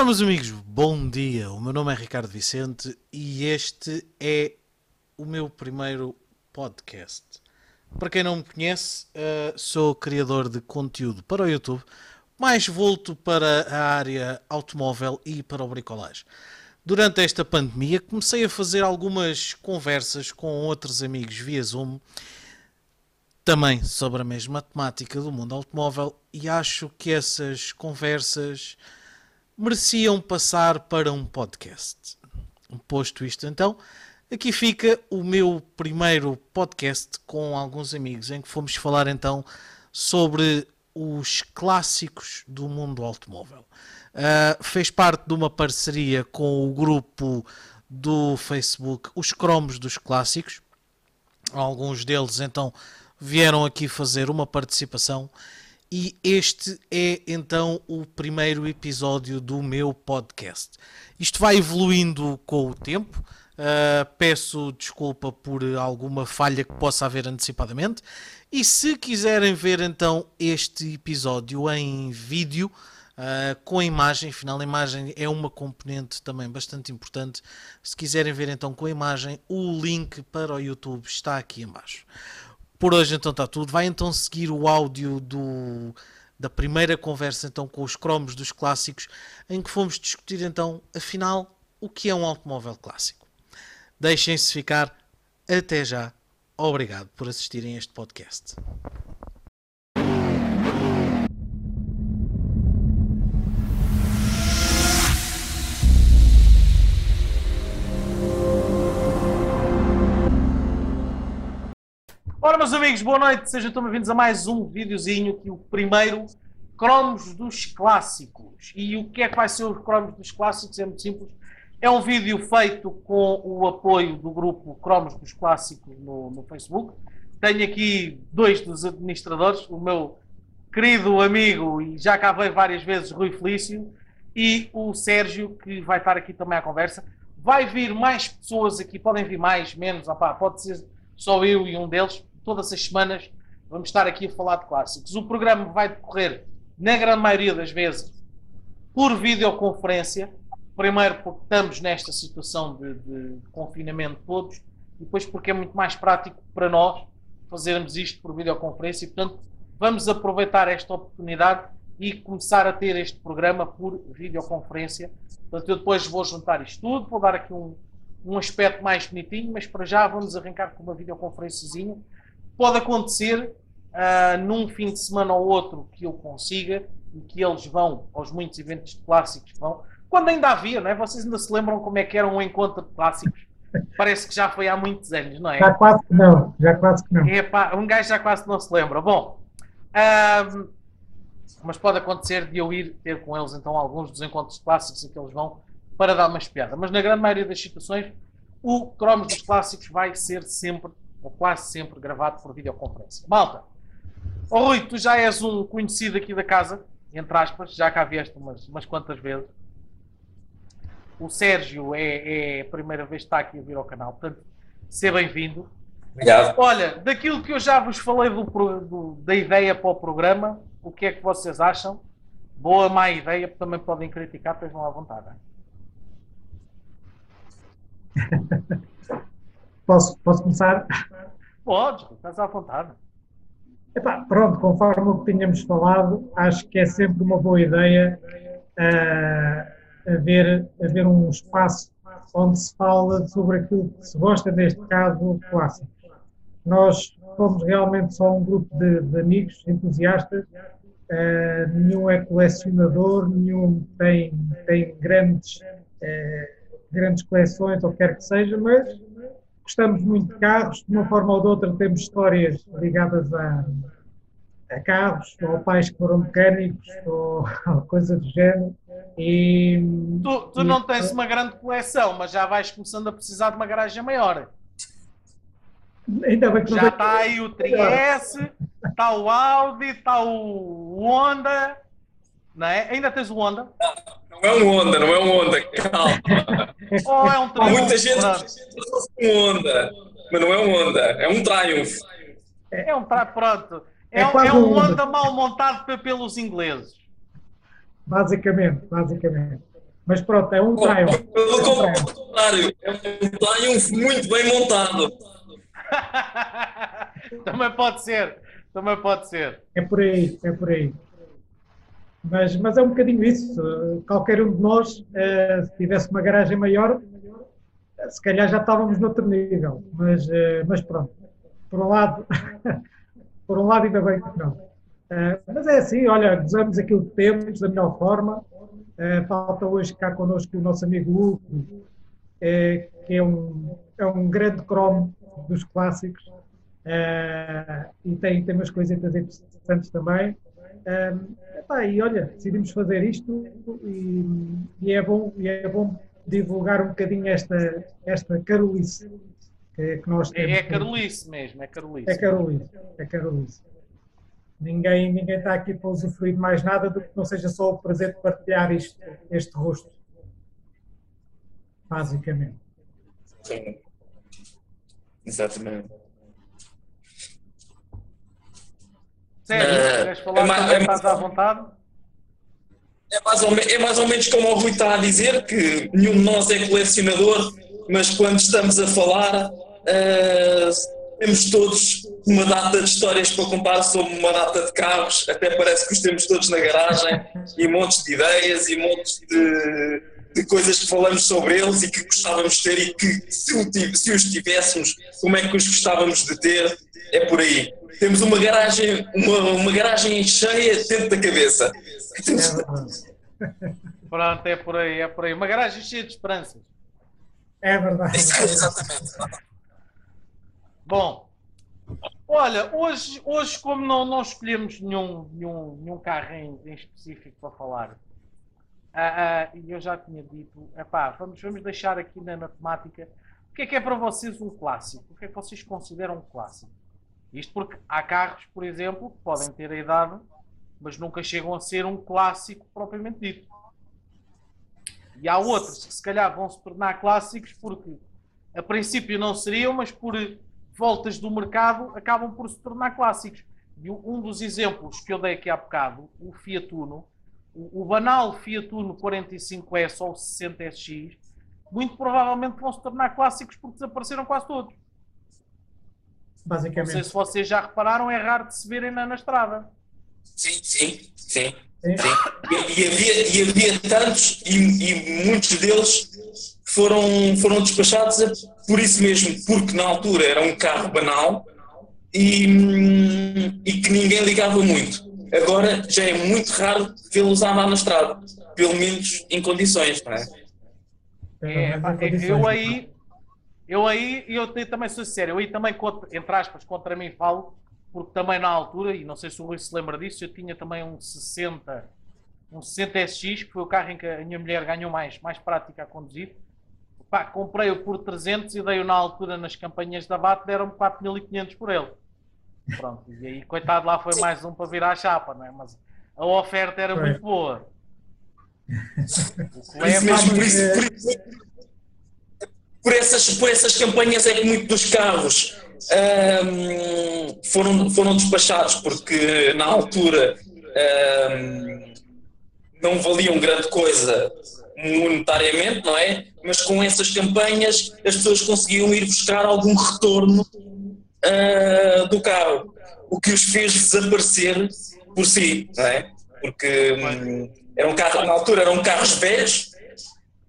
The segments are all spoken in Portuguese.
Ora, meus amigos, bom dia. O meu nome é Ricardo Vicente e este é o meu primeiro podcast. Para quem não me conhece, uh, sou criador de conteúdo para o YouTube, mais volto para a área automóvel e para o bricolagem. Durante esta pandemia, comecei a fazer algumas conversas com outros amigos via Zoom, também sobre a mesma temática do mundo automóvel, e acho que essas conversas mereciam passar para um podcast. Posto isto, então, aqui fica o meu primeiro podcast com alguns amigos, em que fomos falar então sobre os clássicos do mundo automóvel. Uh, fez parte de uma parceria com o grupo do Facebook, os cromos dos clássicos. Alguns deles então vieram aqui fazer uma participação e este é então o primeiro episódio do meu podcast. Isto vai evoluindo com o tempo. Uh, peço desculpa por alguma falha que possa haver antecipadamente. E se quiserem ver então este episódio em vídeo, Uh, com a imagem, afinal a imagem é uma componente também bastante importante. Se quiserem ver então com a imagem, o link para o YouTube está aqui embaixo. Por hoje então está tudo. Vai então seguir o áudio do, da primeira conversa então com os cromos dos clássicos, em que fomos discutir então, afinal, o que é um automóvel clássico. Deixem-se ficar. Até já. Obrigado por assistirem a este podcast. Ora, meus amigos, boa noite, sejam todos bem-vindos a mais um videozinho, que o primeiro cromos dos clássicos. E o que é que vai ser os cromos dos clássicos? É muito simples. É um vídeo feito com o apoio do grupo Cromos dos Clássicos no, no Facebook. Tenho aqui dois dos administradores, o meu querido amigo, e já cá veio várias vezes, Rui Felício, e o Sérgio, que vai estar aqui também à conversa. Vai vir mais pessoas aqui, podem vir mais, menos, opá, pode ser só eu e um deles, todas as semanas vamos estar aqui a falar de clássicos. O programa vai decorrer, na grande maioria das vezes, por videoconferência. Primeiro, porque estamos nesta situação de, de confinamento todos, e depois, porque é muito mais prático para nós fazermos isto por videoconferência. E, portanto, vamos aproveitar esta oportunidade e começar a ter este programa por videoconferência. Portanto, eu depois vou juntar isto tudo, vou dar aqui um, um aspecto mais bonitinho, mas para já vamos arrancar com uma videoconferenciazinha Pode acontecer uh, num fim de semana ou outro que eu consiga e que eles vão aos muitos eventos clássicos vão. Quando ainda havia, não é? Vocês ainda se lembram como é que era um encontro de clássicos? Parece que já foi há muitos anos, não é? Já quase que não, já quase que não. Epá, um gajo já quase não se lembra. Bom, uh, mas pode acontecer de eu ir ter com eles então alguns dos encontros clássicos em que eles vão para dar uma espiada. Mas na grande maioria das situações, o Cromos dos Clássicos vai ser sempre ou quase sempre gravado por videoconferência. Malta, oh Rui, tu já és um conhecido aqui da casa, entre aspas, já cá vieste umas, umas quantas vezes. O Sérgio é, é a primeira vez que está aqui a vir ao canal, portanto, seja bem-vindo. Obrigado. Olha, daquilo que eu já vos falei do, do, da ideia para o programa, o que é que vocês acham? Boa, má ideia, também podem criticar, estejam à vontade. Posso, posso começar? Pode, estás à vontade. Epá, pronto, conforme o que tínhamos falado, acho que é sempre uma boa ideia uh, haver, haver um espaço onde se fala sobre aquilo que se gosta, neste caso, clássico. Nós somos realmente só um grupo de, de amigos entusiastas, uh, nenhum é colecionador, nenhum tem, tem grandes, uh, grandes coleções, ou quer que seja, mas gostamos muito de carros, de uma forma ou de outra temos histórias ligadas a, a carros, ou pais que foram mecânicos, ou, ou coisa do género. E, tu, tu e, não tens uma grande coleção, mas já vais começando a precisar de uma garagem maior. Ainda bem que já está aí o 3S, está o Audi, está o Honda, não é? Ainda tens o Honda? Não é um Honda, não é um Honda, calma. Ou é um Triumph? Muita gente um Honda, mas não é um Honda, é um Triumph. É um Triumph, pronto. É, é, é um Honda mal montado pelos ingleses. Basicamente, basicamente. Mas pronto, é um Triumph. Pelo É um Triumph. contrário, é um Triumph muito bem montado. também pode ser. Também pode ser. É por aí, é por aí. Mas, mas é um bocadinho isso. Qualquer um de nós, eh, se tivesse uma garagem maior, se calhar já estávamos noutro nível. Mas, eh, mas pronto. Por um lado, por um lado ainda bem que não. Eh, mas é assim, olha, gozamos aquilo que temos da melhor forma. Eh, falta hoje cá connosco o nosso amigo Hugo, que é um, é um grande cromo dos clássicos. E tem, tem umas coisitas interessantes também. Um, epá, e olha, decidimos fazer isto e, e é bom, e é bom divulgar um bocadinho esta, esta carolice que, que nós temos. É, é Carolice mesmo, é Carolice. É carolice, é carolice. Ninguém, ninguém está aqui para usufruir de mais nada do que não seja só o prazer de partilhar isto, este rosto. Basicamente. Sim. Exatamente. Sério, Eh, queres falar é mais- também, é mais- estás à vontade? É mais, ou, é mais ou menos como o Rui está a dizer, que nenhum de nós é colecionador, mas quando estamos a falar, eh, temos todos uma data de histórias para contar sobre uma data de carros, até parece que os temos todos na garagem, e montes de ideias e montes de, de coisas que falamos sobre eles e que gostávamos de ter e que se, se os tivéssemos, como é que os gostávamos de ter, é por aí. Temos uma garagem, uma, uma garagem cheia dentro da cabeça. É. Pronto, é por aí, é por aí. Uma garagem cheia de esperanças. É verdade. Exatamente. Bom, olha, hoje, hoje como não, não escolhemos nenhum, nenhum, nenhum carro em, em específico para falar, ah, ah, e eu já tinha dito, epá, vamos, vamos deixar aqui na, na temática o que é que é para vocês um clássico? O que é que vocês consideram um clássico? Isto porque há carros, por exemplo, que podem ter a idade, mas nunca chegam a ser um clássico propriamente dito. E há outros que se calhar vão se tornar clássicos porque a princípio não seriam, mas por voltas do mercado acabam por se tornar clássicos. E um dos exemplos que eu dei aqui há bocado, o Fiat Uno, o, o banal Fiat Uno 45S ou 60SX, muito provavelmente vão se tornar clássicos porque desapareceram quase todos. Não sei Basicamente. se vocês já repararam, é raro de se verem na, na estrada. Sim, sim, sim. Sim. sim. E, e havia, e havia tantos, e, e muitos deles foram, foram despachados por isso mesmo, porque na altura era um carro banal e, e que ninguém ligava muito. Agora já é muito raro vê-los andar na estrada, pelo menos em condições, não é? É, pá, eu aí, eu aí, eu também sou sincero, eu aí também, contra- entre aspas, contra mim falo, porque também na altura, e não sei se o Rui se lembra disso, eu tinha também um 60, um 60 SX, que foi o carro em que a minha mulher ganhou mais, mais prática a conduzir. Pá, comprei-o por 300 e dei-o na altura nas campanhas da BAT, deram-me 4.500 por ele. Pronto, e aí, coitado, lá foi mais um para virar a chapa, não é? Mas a oferta era Foi. muito boa. O que Por isso mesmo, por, isso, por, isso- por essas, por essas campanhas é que muitos dos carros ahm, foram, foram despachados, porque na altura ahm, não valiam grande coisa monetariamente, não é? Mas com essas campanhas as pessoas conseguiam ir buscar algum retorno ah, do carro, o que os fez desaparecer por si, não é? Porque hum, eram carros, na altura eram carros velhos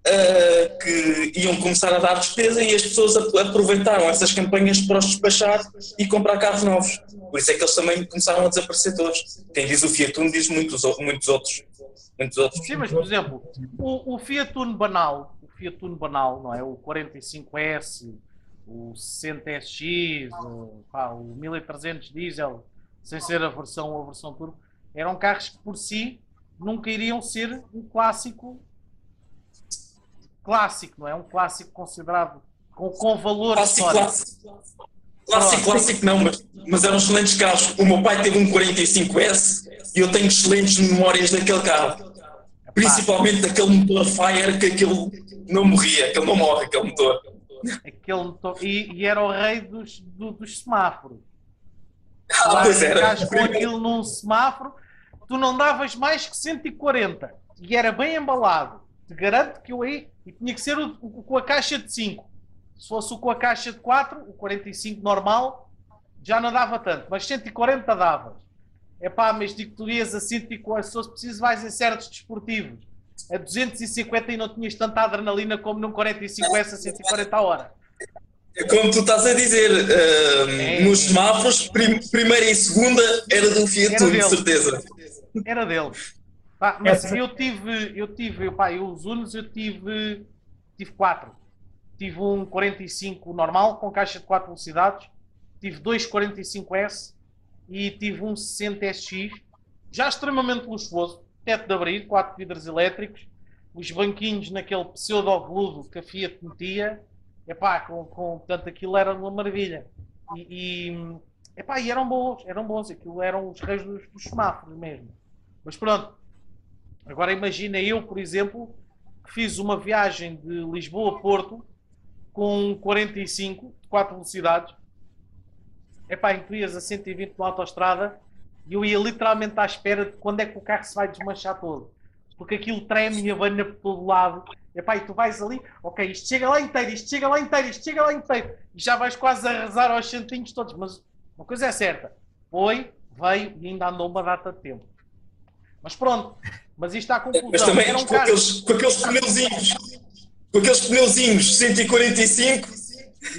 ah, que iam começar a dar despesa e as pessoas ap- aproveitaram essas campanhas para os despachar e comprar carros novos. Por isso é que eles também começaram a desaparecer todos. Quem diz o Fiat Uno diz muitos, muitos outros. Muitos outros. Sim, mas por exemplo, o, o Fiat Uno banal, o Fiat Uno banal, não é? O 45S, o 60SX, o, pá, o 1300 diesel, sem ser a versão a versão turbo, eram carros que por si nunca iriam ser um clássico clássico, não é? Um clássico considerado com, com valor Clássico, histórico. clássico. Clássico, clássico não, mas, mas eram excelentes carros. O meu pai teve um 45S e eu tenho excelentes memórias daquele carro. Principalmente daquele motor Fire que aquele não morria, aquele não morre, aquele motor. Aquele motor- e, e era o rei dos, do- dos semáforos. Ah, Lá pois era. com aquilo num semáforo, tu não davas mais que 140 e era bem embalado. Te garanto que eu aí. E tinha que ser o, o, com a caixa de 5. Se fosse o com a caixa de 4, o 45 normal, já não dava tanto. Mas 140 dava. É pá, mas digo que tu ias a 140, se fosse preciso, vais em certos desportivos. A 250 e não tinhas tanta adrenalina como num 45S a 140 a hora. É como tu estás a dizer, uh, é, nos semáforos, prim, primeira e segunda era do Fiat Uno, de certeza. Era dele. Pá, mas Essa... eu tive, eu tive, pá, eu, os Unos eu tive, tive quatro. Tive um 45 normal com caixa de 4 velocidades, tive dois 45S e tive um 60SX, já extremamente luxuoso, teto de abrir, quatro vidros elétricos, os banquinhos naquele pseudo-veludo que a Fiat metia, epá, com, com, portanto aquilo era uma maravilha. E, e, epá, e eram bons, eram bons, aquilo eram os reis dos, dos semáforos mesmo. Mas pronto, agora imagina eu, por exemplo, que fiz uma viagem de Lisboa a Porto com 45, 4 velocidades, epá, em que ias a 120 na autostrada e eu ia literalmente à espera de quando é que o carro se vai desmanchar todo. Porque aquilo treme e abana por todo lado. Epá, e tu vais ali, ok, isto chega lá inteiro, isto chega lá inteiro, isto chega lá inteiro. E já vais quase a rezar aos centinhos todos. Mas uma coisa é certa, foi, veio e ainda andou uma data de tempo. Mas pronto, mas isto está a conclusão. Mas também Era um com, aqueles, com aqueles pneuzinhos, com aqueles pneuzinhos 145.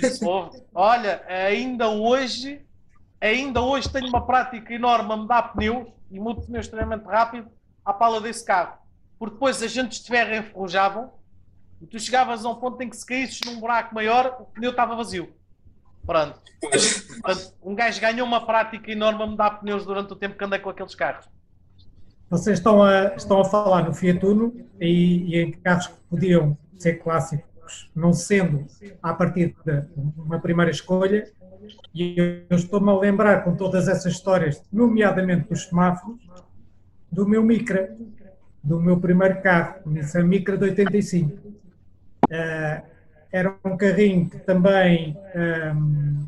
Isso, olha, ainda hoje ainda hoje tenho uma prática enorme a mudar pneus e mudo pneus extremamente rápido à pala desse carro. Porque depois agentes de ferro enferrujavam e tu chegavas a um ponto em que se caísses num buraco maior, o pneu estava vazio. Pronto. Portanto, um gajo ganhou uma prática enorme a mudar pneus durante o tempo que andei com aqueles carros. Vocês estão a, estão a falar no Fiat Uno e, e em carros que podiam ser clássicos, não sendo a partir de uma primeira escolha, e eu estou-me a lembrar com todas essas histórias, nomeadamente dos semáforos, do meu Micra, do meu primeiro carro, Nissan Micra de 85. Uh, eh, era um carrinho que também um,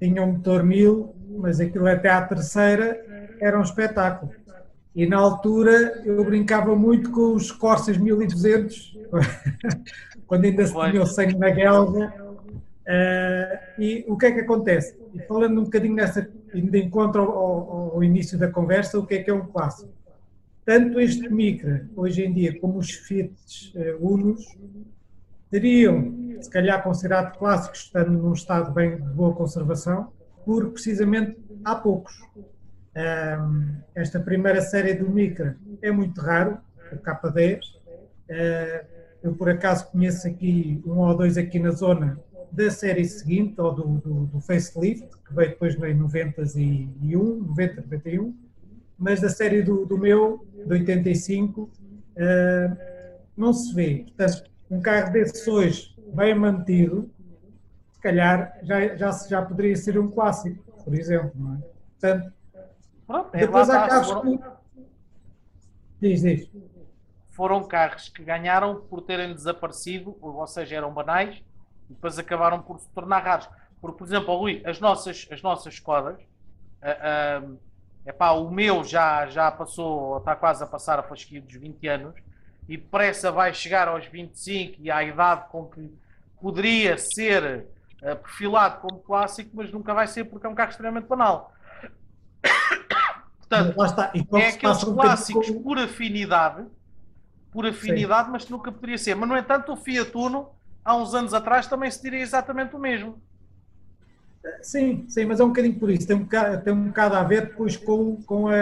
tinha um motor 1000, mas aquilo até à terceira era um espetáculo. E na altura eu brincava muito com os Corsas 1200, quando ainda se tinha o sangue na guelga, Uh, e o que é que acontece? E falando um bocadinho nessa, de encontro ao, ao, início da conversa, o que é que é um clássico? Tanto este Micra, hoje em dia, como os Fiat uh, Unos, teriam, se calhar, considerado clássicos, estando num estado bem de boa conservação, porque precisamente há poucos. Uh, esta primeira série do Micra é muito raro, o K10. eu, por acaso, conheço aqui um ou dois aqui na zona da série seguinte, ou do, do, do facelift, que veio depois em 91, 90, 91, mas da série do, do meu, de 85, uh, não se vê. Portanto, um carro desses hoje, bem mantido, se calhar já, já, já poderia ser um clássico, por exemplo, é? Portanto, Pronto, depois há carros foram... que... Diz, diz. Foram carros que ganharam por terem desaparecido, ou seja, eram banais, e depois acabaram por se tornar raros. Porque, por exemplo, Rui, as nossas, as nossas Skodas, uh, uh, epá, o meu já, já passou, está quase a passar a fasquia dos 20 anos, e depressa vai chegar aos 25 e à idade com que poderia ser uh, perfilado como clássico, mas nunca vai ser porque é um carro extremamente banal. Portanto, é aqueles clássicos por afinidade, por afinidade, Sim. mas nunca poderia ser. Mas, no entanto, o Fiat Uno há uns anos atrás também se diria exatamente o mesmo. Sim, sim, mas é um bocadinho por isso. Tem um bocado, tem um bocado a ver depois com, com a.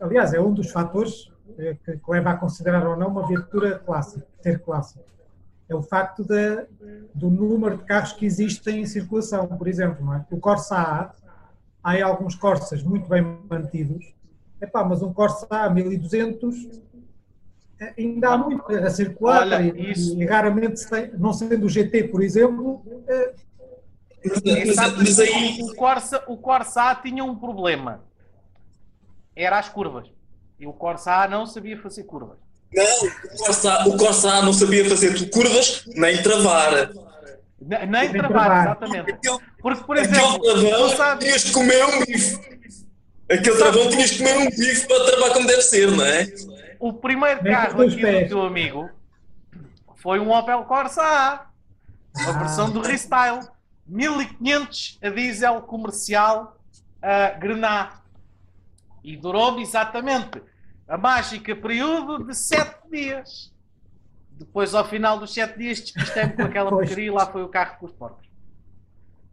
Aliás, é um dos fatores eh, que, que leva a considerar ou não uma viatura clássica, ter clássico. É o facto de, do número de carros que existem em circulação. Por exemplo, é? o Corsa A, há alguns Corsas muito bem mantidos, Epá, mas um Corsa A 1200 ainda há muito a circular Olha, e, isso... e, raramente tem, não sendo o GT, por exemplo. É... Mas aí... o, Corsa, o Corsa A tinha um problema. Era as curvas. E o Corsa A não sabia fazer curvas. Não, o Corsa, o Corsa A não sabia fazer curvas nem travar. Nem, nem travar, exatamente. Porque, por exemplo, aquele travão sabe... tinhas de comer um bife. Aquele travão tinhas de comer um bife para travar como deve ser, não é? o primeiro carro aqui do teu amigo, foi um Opel Corsa A, uma Ah. versão do Restyle, 1500 a diesel comercial a Grená. E durou-me exatamente a mágica período de 7 dias. Depois, ao final dos 7 dias, despistei-me com aquela porcaria e lá foi o carro com os porcos.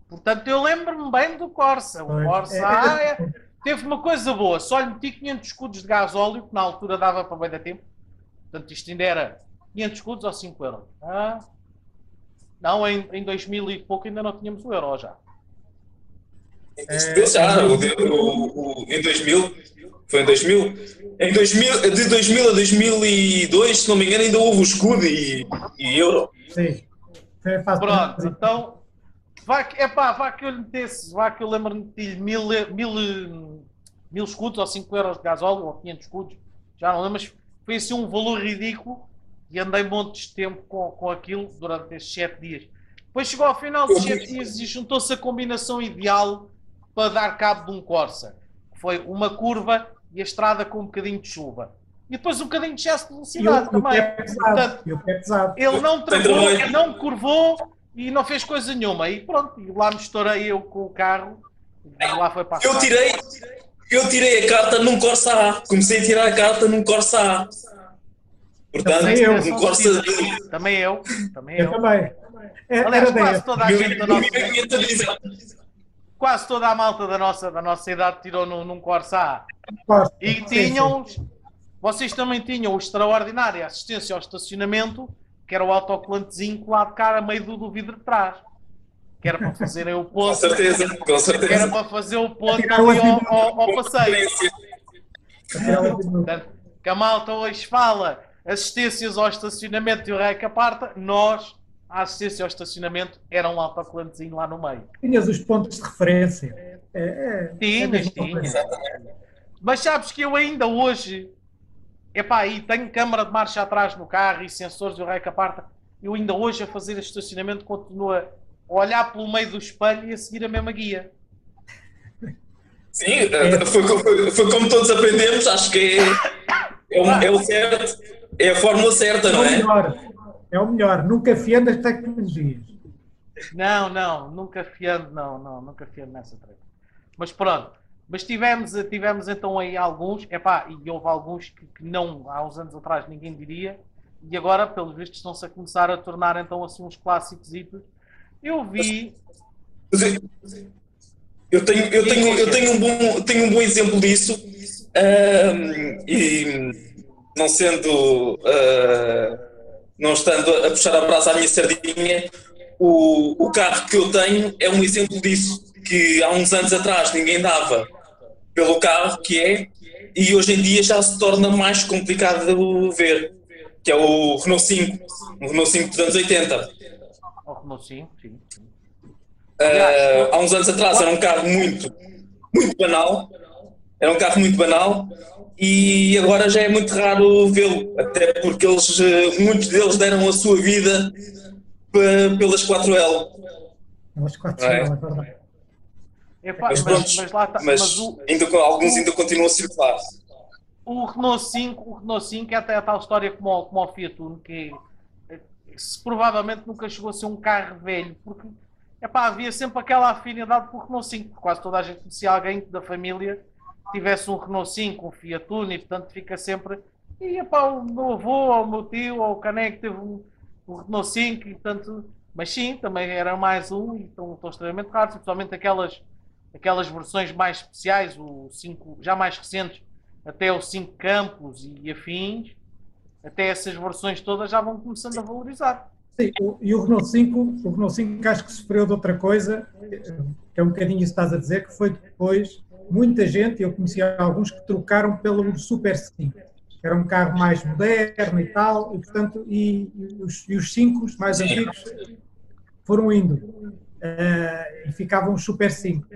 Portanto, eu lembro-me bem do Corsa. O. Corsa É, A é- é- teve uma coisa boa, só lhe meti 500 escudos de gás óleo, que na altura dava para bem da tempo. Portanto, isto ainda era 500 escudos ou 5 euros. Ah, não, em, em 2000 e pouco ainda não tínhamos o euro já. O- o- em 2000, foi em 2000. Em 2000, de 2000 a 2002, se não me engano, ainda houve o escudo e, e euro. Sim. Fácil. Pronto, então, vá que, epá, vá que eu lhe metesse, vá que eu lembro-me de mil, mil, mil escudos ou 5 euros de gasóleo ou 500 escudos, já não lembro, mas foi assim um valor ridículo e andei montes de tempo com, com aquilo durante estes 7 dias. Depois chegou ao final dos 7 dias e juntou-se a combinação ideal para dar cabo de um Corsa. que Foi uma curva e a estrada com um bocadinho de chuva. E depois um bocadinho de excesso de velocidade e o também. é pesado. Portanto, é ele não travou, não curvou e não fez coisa nenhuma. E pronto, e lá me estourei eu com o carro e lá foi para a Eu tirei, eu tirei a carta num Corsa A. Comecei a tirar a carta num Corsa A. Portanto, Também eu. um Corsa de Também eu, também Eu eu. também. É- Aliás, quase 10. toda a gente da nossa, 1500 a diesel. Quase toda a malta da nossa, da nossa idade tirou num, num Corsa A. E Sim, tinham, vocês também tinham o extraordinário assistência ao estacionamento, que era o autocolantezinho colado cá a meio do, do vidro de trás. Que era para fazerem o Com ponto, certeza, com que era certeza. para fazer o ponto ali ao, ao, ao passeio. de- Portanto, que a malta hoje fala assistências ao estacionamento e o rei que aparta, nós, a assistência ao estacionamento, era um autocolantezinho lá no meio. Tinhas os pontos de referência. É, é, é Tinhas, mesmo tinhas. Mas sabes que eu ainda hoje, epá, e tenho câmara de marcha atrás no carro e sensores e o que aparta, eu ainda hoje a fazer estacionamento continuo a olhar pelo meio do espelho e a seguir a mesma guia. Sim, eh, foi, foi- foi como todos aprendemos, acho que é, é, o, é o certo, é a fórmula certa, É não o é? É o melhor. Nunca fiando as tecnologias. Não, não, nunca fiando, não, não, nunca fiando nessa treta. Mas pronto, mas tivemos, tivemos então aí alguns, epá, e houve alguns que, que não, há uns anos atrás ninguém diria, e agora, pelos vistos, estão-se a começar a tornar então assim uns clássicos. Eu vi, Mas eu- Eu tenho, eu tenho, eu tenho, um, bom, tenho um bom exemplo disso e não sendo, ah, não estando a puxar a brasa à minha sardinha, o, o carro que eu tenho é um exemplo disso, que há uns anos atrás ninguém dava pelo carro que é e hoje em dia já se torna mais complicado de ver, que é o Renault 5, o Renault 5 dos anos 80. ao Renault sim, sim, sim. Uh, há uns anos atrás era um carro muito, muito banal, era um carro muito banal e agora já é muito raro vê-lo, até porque eles, uh, muitos deles deram a sua vida pe- pelas 4L. Elas quatro É. é verdade. Epá, Mas mas, pronto, mas lá está, Mas mas o, ainda, alguns ainda continuam a circular. o Renault 5, o Renault 5 é até a tal história como, o- como o Fiat Uno, que eh, se provavelmente nunca chegou a ser um carro velho, porque epá, havia sempre aquela afinidade com o Renault 5, porque quase toda a gente conhecia alguém da família tivesse um Renault 5, um Fiat Uno, e portanto fica sempre. E epá, o meu avô, ou o meu tio, ou o Caneco teve um, um Renault 5, e portanto. Mas sim, também era mais um, e estão, estão extremamente raros, principalmente aquelas, aquelas versões mais especiais, o 5, já mais recentes, até o 5 Campos e afins, até essas versões todas já vão começando a valorizar. Sim, e o Renault 5, o Renault 5 acho que sofreu de outra coisa, que é um bocadinho isso que estás a dizer, que foi depois muita gente, eu conhecia alguns que trocaram pelo Super 5, que era um carro mais moderno e tal, e portanto, e, e os, e os 5 mais antigos foram indo, eh, e ficavam os Super 5.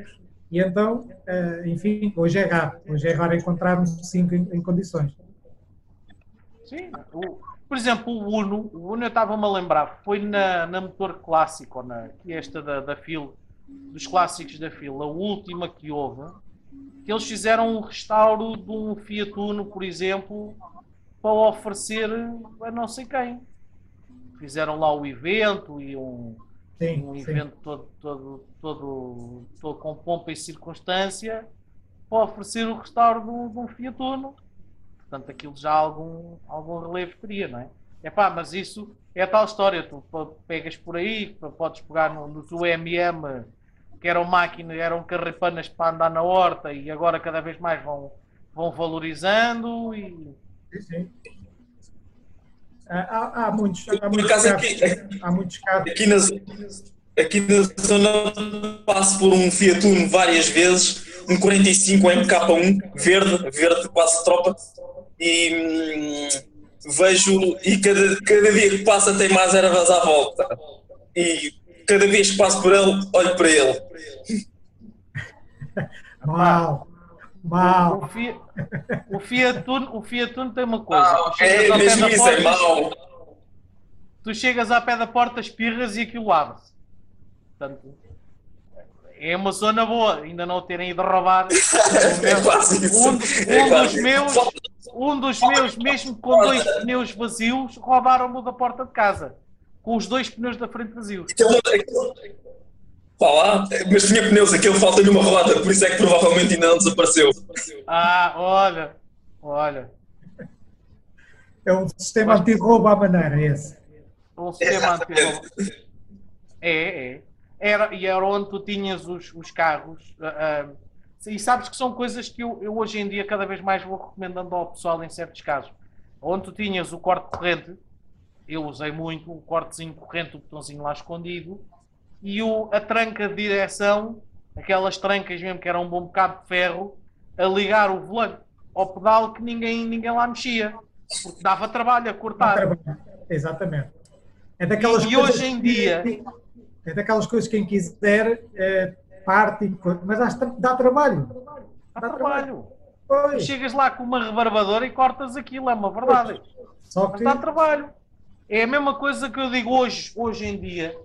E então, eh, enfim, hoje é raro, hoje é raro encontrarmos 5 em, em condições. Sim. O- por exemplo, o Uno, o Uno eu estava-me a lembrar, foi na, na motor clássico, na, que é esta da, da FIL, dos clássicos da FIL, a última que houve, que eles fizeram um restauro de um Fiat Uno, por exemplo, para oferecer a não sei quem. fizeram lá o evento e um, Sim, um evento todo, todo, todo, todo com pompa e circunstância para oferecer o restauro de um, de um Fiat Uno. Portanto, aquilo já algum, algum relevo teria, não é? É pá, mas isso é tal história. Tu pegas por aí, podes pegar no- nos UMM, que eram máquinas, eram carrepanas para andar na horta e agora cada vez mais vão, vão valorizando e Sim, sim. Ah, Há, há muitos, há Por muitos acaso casos. aqui, Há muitos casos. aqui, na, aqui na zona passo por um Fiat Uno várias vezes, um 45 MK1, verde, verde quase tropa, e hum, vejo, e cada, cada dia que passa tem mais ervas à volta. E cada vez que passo por ele, olho para ele. Mal, o, mal. Fiat, o, Fiat Uno, o Fiat Uno tem uma coisa. Ah, tu, chegas é mesmo da isso, é porta, mau. tu chegas ao pé da porta, espirras e aquilo abre-se. Portanto, é uma zona boa, ainda não terem ido roubar. É um, É um quase dos isso. meus, um dos meus, mesmo com dois pneus vazios, roubaram-me o da porta de casa. Com os dois pneus da frente vazios. Vá lá, mas tinha pneus, aquele falta-lhe uma roda, por isso é que provavelmente ainda não desapareceu. Ah, olha, olha. É um sistema anti-roubo à maneira, esse. Um sistema anti É, é. Era, e era onde tu tinhas os, os carros. ah, ah, e sabes que são coisas que eu, eu hoje em dia cada vez mais vou recomendando ao pessoal em certos casos. Onde tu tinhas o corte corrente, eu usei muito, o cortezinho corrente, o botãozinho lá escondido, e o, a tranca de direção, aquelas trancas mesmo que eram um bom bocado de ferro, a ligar o volante ao pedal que ninguém, ninguém lá mexia. Porque dava trabalho a Dá cortar. trabalho. Exatamente. É daquelas E coisas hoje em que- dia- É daquelas coisas que quem quiser é, parte, e mas dá, dá trabalho. Dá trabalho. Pois. Chegas lá com uma rebarbadora e cortas aquilo, é uma verdade. Só Mas que dá trabalho. É a mesma coisa que eu digo hoje, hoje em dia.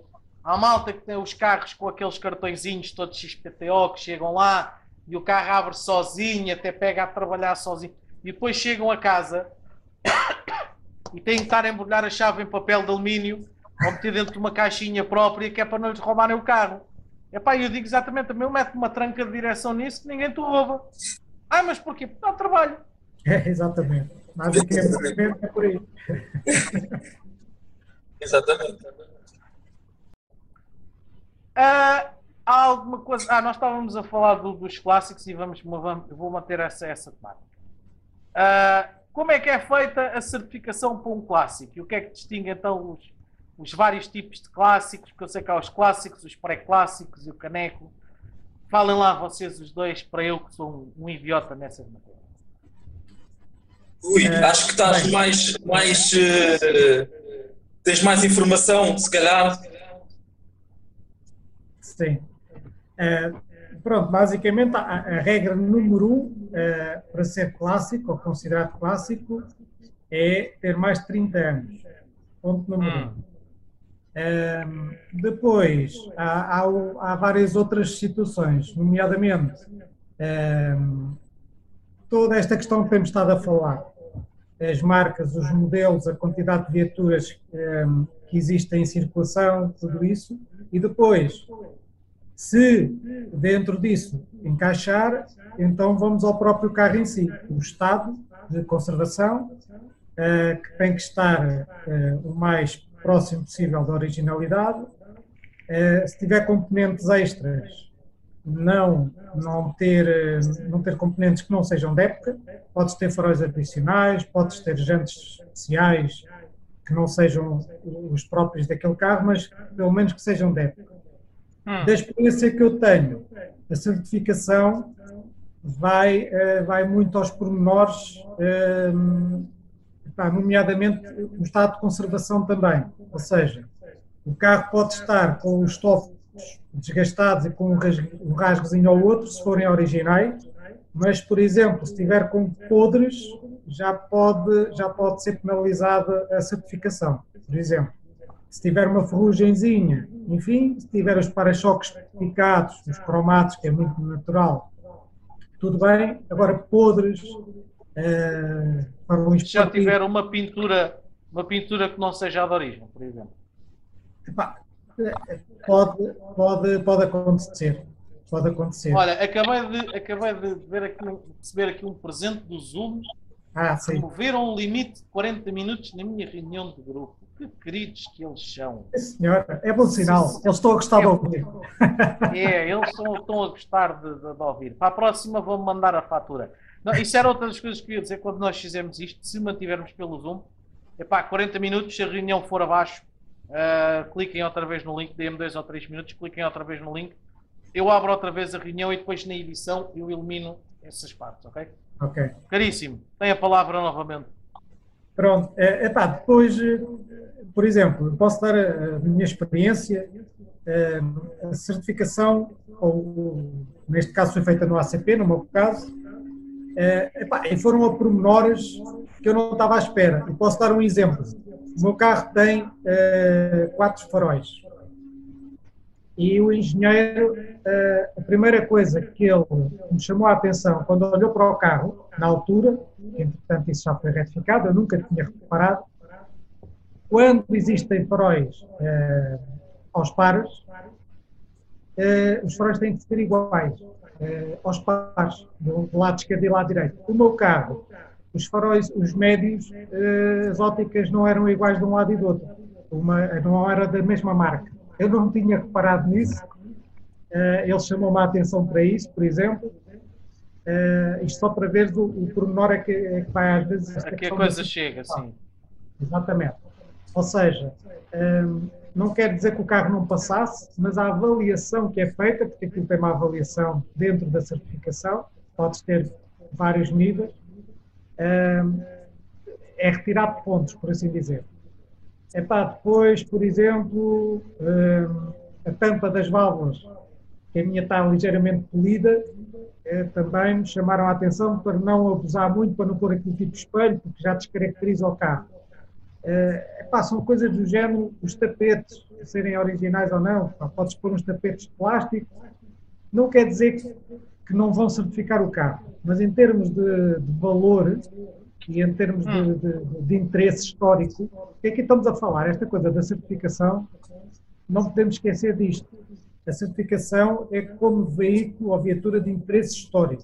Há malta que tem os carros com aqueles cartõezinhos todos XPTO que chegam lá e o carro abre sozinho, até pega a trabalhar sozinho. E depois chegam a casa e têm que estar a embrulhar a chave em papel de alumínio ou meter dentro de uma caixinha própria que é para não lhes roubarem o carro. Epá, eu digo exatamente, também mete uma tranca de direção nisso que ninguém te rouba. Ah, mas porquê? Porque dá trabalho. É, exatamente. Basicamente é por aí. Exatamente. Ah, há alguma coisa. Ah, nós estávamos a falar do- dos clássicos e vamos, vamos- vou manter essa, essa temática. Ah, como é que é feita a certificação para um clássico? E o que é que distingue então os, os vários tipos de clássicos? Porque eu sei que há os clássicos, os pré-clássicos e o caneco. Falem lá vocês os dois, para eu que sou um, um idiota nessas matérias. Ui, acho que estás mais. mais eh, tens mais informação, se calhar. Sim. Eh, pronto, basicamente a, a regra número um eh, para ser clássico ou considerado clássico é ter mais de 30 anos. Ponto número um. Ehm, depois, há, há há várias outras situações, nomeadamente ehm, toda esta questão que temos estado a falar, as marcas, os modelos, a quantidade de viaturas ehm, que existem em circulação, tudo isso, e depois, se dentro disso encaixar, então vamos ao próprio carro em si, o estado de conservação, eh, que tem que estar eh, o mais próximo possível da originalidade. Eh, se tiver componentes extras, não, não, ter, eh, não ter componentes que não sejam de época. Podes ter faróis adicionais, podes ter jantes especiais que não sejam os próprios daquele carro, mas pelo menos que sejam de época. Da experiência que eu tenho, a certificação vai, eh, vai muito aos pormenores, eh, pá, nomeadamente o estado de conservação também. Ou seja, o carro pode estar com os estofos desgastados e com um rasgo- um rasgozinho ou outro, se forem originais, mas, por exemplo, se estiver com podres, já pode, já pode ser penalizada a certificação, por exemplo. Se tiver uma ferrugemzinha, enfim, se tiver os para-choques picados, os cromados, que é muito natural, tudo bem. Agora, podres, para um Se já tiver uma pintura Uma pintura que não seja de origem, por exemplo. Epá, pode, pode, pode acontecer. Pode acontecer. Olha, acabei de, acabei de ver aqui, receber aqui um presente do Zoom. Ah, sim. Promoveram um limite de 40 minutos na minha reunião de grupo. Que queridos que eles são. Senhora, é bom sinal. Eles estão a gostar de ouvir. É, eles estão, estão a gostar de, de, de ouvir. Para a próxima vão-me mandar a fatura. Não, isso era outra das coisas que eu ia dizer quando nós fizemos isto. Se mantivermos pelo Zoom, epá, 40 minutos, se a reunião for abaixo, uh, cliquem outra vez no link, dê-me 2 ou 3 minutos, cliquem outra vez no link. Eu abro outra vez a reunião e depois na edição eu elimino essas partes, ok? Ok. Caríssimo, tem a palavra novamente. Pronto, é, epá, depois, por exemplo, posso dar a, a minha experiência, a certificação, ou neste caso foi feita no ACP, no meu caso, epá, e foram a pormenores que eu não estava à espera. E posso dar um exemplo. O meu carro tem quatro faróis. E o engenheiro, a primeira coisa que ele me chamou a atenção quando olhou para o carro, na altura, entretanto isso já foi retificado, eu nunca tinha reparado, quando existem faróis eh, aos pares, os faróis têm que ser iguais aos pares, do lado esquerdo e do lado direito. O meu carro, os faróis, os médios, as ópticas não eram iguais de um lado e do outro, uma, não era da mesma marca. Eu não tinha reparado nisso. Uh, ele chamou-me a atenção para isso, por exemplo. Uh, isto só para ver o, o pormenor é que, é que vai às vezes. Aqui a coisa chega, sim. Exatamente. Ou seja, um, não quer dizer que o carro não passasse, mas a avaliação que é feita, porque aquilo tem uma avaliação dentro da certificação, pode ter vários níveis, é retirado pontos, por assim dizer. Depois, por exemplo, a tampa das válvulas, que a minha está ligeiramente polida, eh, também me chamaram a atenção para não abusar muito, para não pôr aquele tipo de espelho, porque já descaracteriza o carro. Eh, epá, são coisas do género, os tapetes, serem originais ou não, podes pôr uns tapetes de plástico, não quer dizer que, que não vão certificar o carro, mas em termos de, de valor, e em termos de, hum. de, de, interesse histórico, o que é que estamos a falar? Esta coisa da certificação, não podemos esquecer disto. A certificação é como veículo ou viatura de interesse histórico.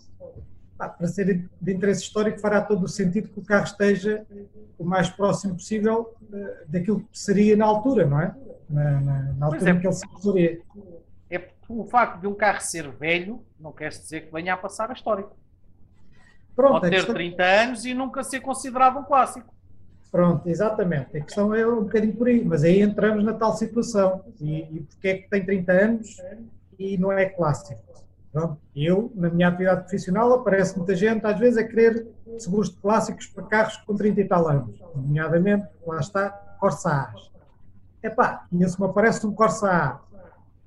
Ah, para ser de interesse histórico fará todo o sentido que o carro esteja o mais próximo possível uh, daquilo que seria na altura, não é? Na, na, na altura é, em que ele se. O facto de um carro ser velho não quer dizer que venha a passar a história. Pronto, Pode ter questão... 30 anos e nunca ser considerado um clássico. Pronto, exatamente. A questão é um bocadinho por aí, mas aí entramos na tal situação. E, e porque é que tem 30 anos e não é clássico? Pronto. Eu, na minha atividade profissional, aparece muita gente, às vezes, a querer seguros de clássicos para carros com 30 e tal anos. Nomeadamente, lá está, Corsa A. Epá, e se me aparece um Corsa A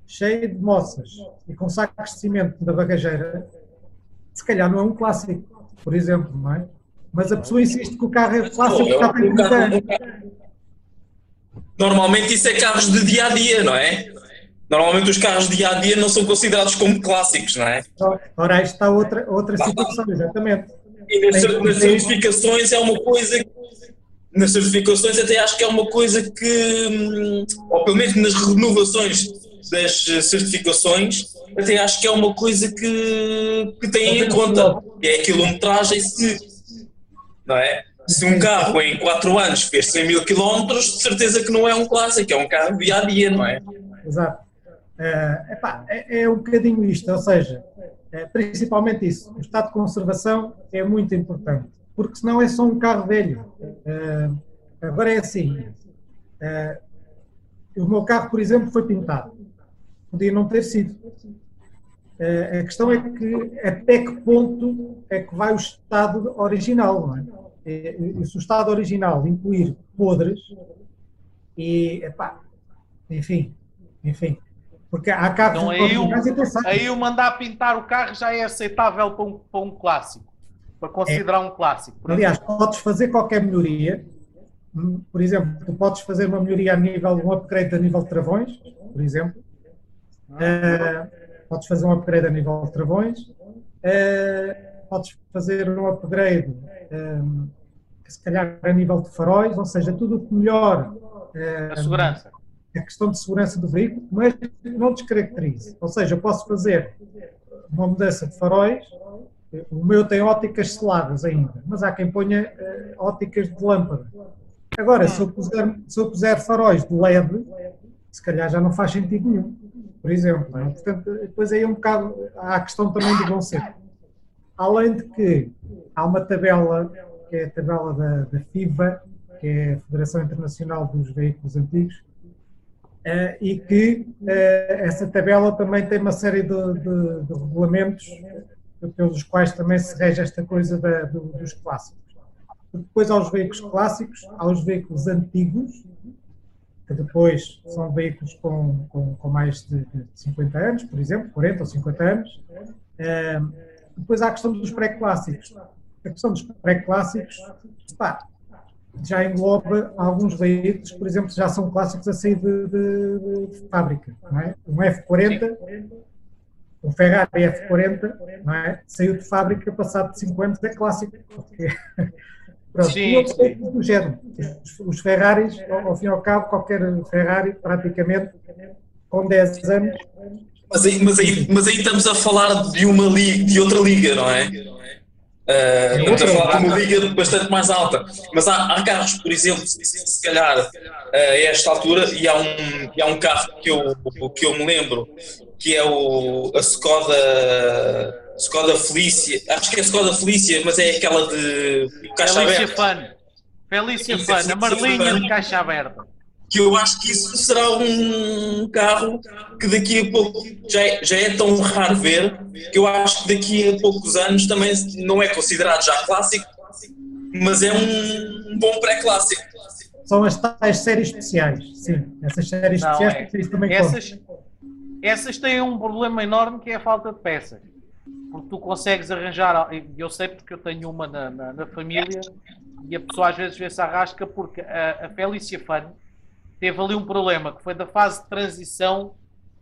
cheio de moças e com sacos de cimento da bagageira, se calhar não é um clássico por exemplo, não é? Mas a pessoa insiste que o carro é clássico porque já tem 30 anos. Normalmente isso é carros de dia a dia, não é? Normalmente os carros de dia a dia não são considerados como clássicos, não é? Ora, aí está outra, outra situação, exatamente. E nas, nas certificações é uma coisa que, nas certificações até acho que é uma coisa que, hum, ou pelo menos nas renovações das certificações, até acho que é uma coisa que, que tem em conta, que é a quilometragem se, não é? Se um carro em 4 anos fez 100 mil quilómetros, de certeza que não é um clássico, é um carro dia a dia, não é? Exato. É, epá, é, é um bocadinho isto, ou seja, é, principalmente isso, o estado de conservação é muito importante, porque senão é só um carro velho. É, agora é assim, é, o meu carro, por exemplo, foi pintado, podia não ter sido. Uh, a questão é que até que ponto é que vai o estado original, não é? E, e se o estado original incluir podres, e epá, enfim, enfim. Porque há carros então, aí, o, aí o mandar pintar o carro já é aceitável para um, para um clássico, para considerar é. um clássico. Aliás, exemplo. podes fazer qualquer melhoria. Por exemplo, tu podes fazer uma melhoria a nível, um upgrade a nível de travões, por exemplo. Uh, podes fazer um upgrade a nível de travões, uh, podes fazer um upgrade um, se calhar a nível de faróis, ou seja, tudo o que melhor a segurança. A questão de segurança do veículo, mas não descaracterize. Ou seja, eu posso fazer uma mudança de faróis, o meu tem óticas seladas ainda, mas há quem ponha uh, óticas de lâmpada. Agora, se eu, puser, se eu puser faróis de LED, se calhar já não faz sentido nenhum, por exemplo. É? Portanto, depois aí é um bocado, há a questão também do bom ser. Além de que há uma tabela, que é a tabela da, da FIVA, que é a Federação Internacional dos Veículos Antigos, uh, e que uh, essa tabela também tem uma série de, de, de, regulamentos pelos quais também se rege esta coisa da, do, dos clássicos. Depois há os veículos clássicos, há os veículos antigos, que depois são veículos com, com, com mais de, de 50 anos, por exemplo, 40 ou 50 anos. Uh, depois há a questão dos pré-clássicos. A questão dos pré-clássicos, já engloba alguns veículos, por exemplo, já são clássicos a sair de, de, de fábrica. É? Um F40, um Ferrari F40, não é? saiu de fábrica, passado de 5 anos, é clássico. Porque... Pronto, sim, e do género. Os, os Ferraris, ao, ao fim e ao cabo, qualquer Ferrari, praticamente, com 10 anos. Mas aí, mas aí, mas aí estamos a falar de, uma liga, de outra liga, não é? Uh, estamos a falar de uma liga bastante mais alta. Mas há, há carros, por exemplo, se, calhar uh, a esta altura, e há um, e há um carro que eu, que eu me lembro, que é o, a Skoda, Skoda Felícia, acho que é a Skoda Felícia, mas é aquela de caixa Felícia aberta. Felícia Fan, a Marlinha de caixa aberta que eu acho que isso será um carro que daqui a pouco já é, já é tão raro ver que eu acho que daqui a poucos anos também não é considerado já clássico, mas é um bom pré-clássico. São as tais séries especiais, sim. Essas séries não, especiais é. também essas, essas têm um problema enorme que é a falta de peças. Porque tu consegues arranjar, eu sei porque eu tenho uma na, na, na família e a pessoa às vezes vê-se arrasca porque a, a Felícia Fan teve ali um problema, que foi da fase de transição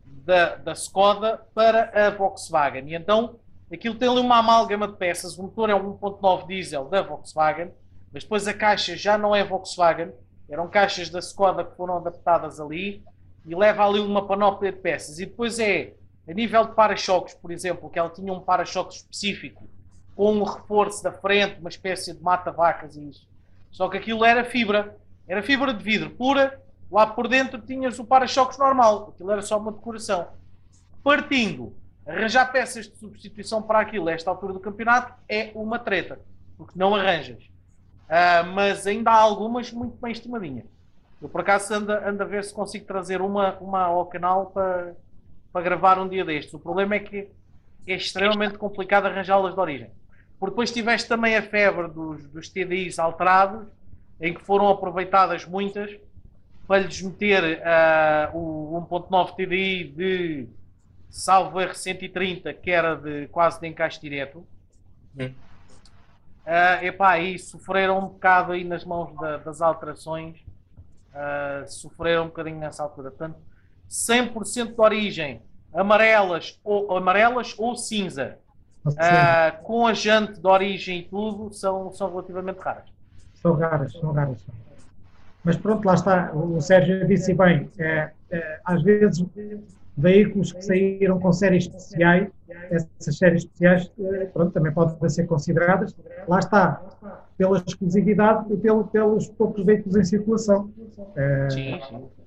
da, da Skoda para a Volkswagen. E então aquilo tem ali uma amálgama de peças. O motor é um 1.9 diesel da Volkswagen, mas depois a caixa já não é Volkswagen, eram caixas da Skoda que foram adaptadas ali e leva ali uma panóplia de peças. E depois é, a nível de para-choques, por exemplo, que ela tinha um para-choques específico com um reforço da frente, uma espécie de mata-vacas e isso. Só que aquilo era fibra, era fibra de vidro pura Lá por dentro tinhas o para-choques normal, aquilo era só uma decoração. Partindo, arranjar peças de substituição para aquilo a esta altura do campeonato é uma treta, porque não arranjas. Uh, mas ainda há algumas muito bem estimadinhas. Eu por acaso ando, ando a ver se consigo trazer uma, uma ao canal para, para gravar um dia destes. O problema é que é extremamente complicado arranjá-las de origem. Porque depois tiveste também a febre dos, dos TDIs alterados, em que foram aproveitadas muitas para lhes meter uh, o 1.9 TDI de salvo R130, que era de quase de encaixe direto. Hum. Uh, epá, e sofreram um bocado aí nas mãos da, das alterações, uh, sofreram um bocadinho nessa altura. Portanto, 100% de origem, amarelas ou, amarelas ou cinza, uh, com a jante de origem e tudo, são, são relativamente raras. São raras, são raras. Mas pronto, lá está, o Sérgio disse bem, é, é, às vezes veículos que saíram com séries especiais, essas séries especiais, é, pronto, também podem ser consideradas, lá está, pela exclusividade e pelo, pelos poucos veículos em circulação. É, sim, sim.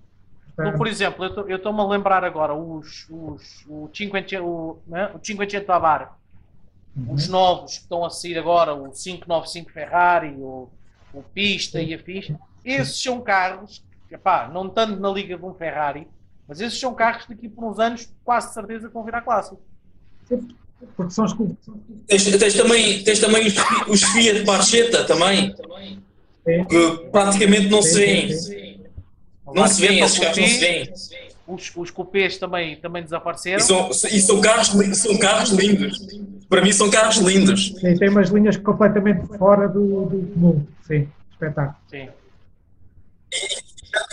Então, por exemplo, eu estou-me a lembrar agora os, os, o 500, o, né, o 500 Abar, uhum. os novos que estão a sair agora, o 595 Ferrari, o, o Pista e a Ficha, esses são carros, epá, não tanto na liga de um Ferrari, mas esses são carros que daqui por uns anos quase certeza que vão virar clássico. Porque são os tens, tens também, tens também os, os Fiat Barchetta também, que praticamente não se vêem. Não se vêem, esses carros não se vêem. Os, os cupês também, também desapareceram. E são, e são, carros, são carros lindos. Para mim são carros lindos. Sim, tem umas linhas completamente fora do, do mundo. Sim, espetáculo. Sim.